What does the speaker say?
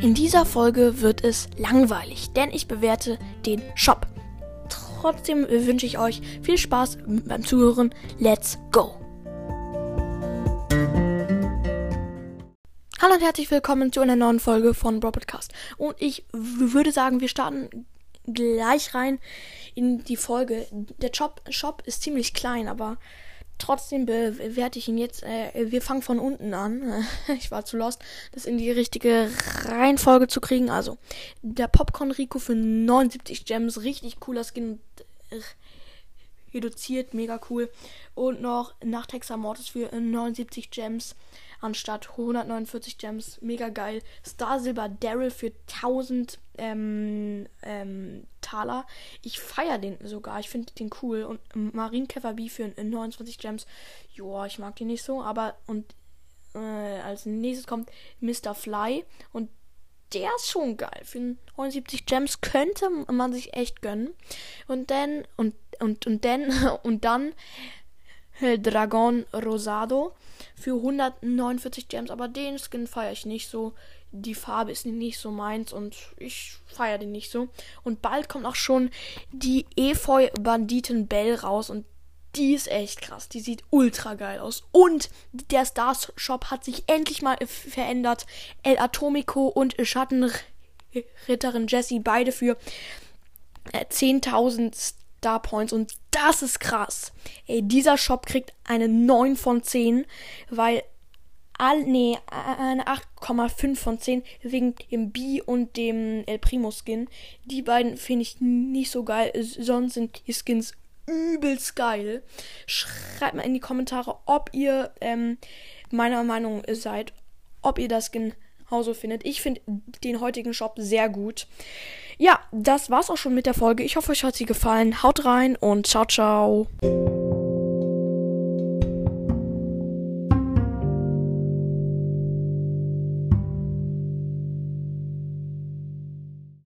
In dieser Folge wird es langweilig, denn ich bewerte den Shop. Trotzdem wünsche ich euch viel Spaß beim Zuhören. Let's go! Hallo und herzlich willkommen zu einer neuen Folge von Podcast. Und ich würde sagen, wir starten gleich rein in die Folge. Der Shop, Shop ist ziemlich klein, aber Trotzdem bewerte ich ihn jetzt. Äh, wir fangen von unten an. ich war zu lost, das in die richtige Reihenfolge zu kriegen. Also, der Popcorn Rico für 79 Gems. Richtig cooler Skin. Äh, reduziert, mega cool. Und noch Nachtexa Mortis für 79 Gems anstatt 149 Gems. Mega geil. Star Silber Daryl für 1000 ähm, ähm, Taler. Ich feiere den sogar. Ich finde den cool. Und Marienkäfer B für 29 Gems. Joa, ich mag den nicht so. Aber und äh, als nächstes kommt Mr. Fly. Und der ist schon geil. Für 79 Gems könnte man sich echt gönnen. Und dann, und, und, und dann, und dann Dragon Rosado für 149 Gems. Aber den Skin feiere ich nicht so. Die Farbe ist nicht so meins und ich feiere den nicht so. Und bald kommt auch schon die Efeu Banditen Bell raus und die ist echt krass. Die sieht ultra geil aus. Und der Stars Shop hat sich endlich mal verändert. El Atomico und Schattenritterin Jessie beide für 10.000 äh, Star Points und das ist krass. Ey, dieser Shop kriegt eine 9 von 10, weil all, nee, eine 8,5 von 10 wegen dem B und dem El Primo Skin. Die beiden finde ich nicht so geil, sonst sind die Skins übelst geil. Schreibt mal in die Kommentare, ob ihr ähm, meiner Meinung seid, ob ihr das genauso findet. Ich finde den heutigen Shop sehr gut. Ja, das war's auch schon mit der Folge. Ich hoffe, euch hat sie gefallen. Haut rein und ciao, ciao.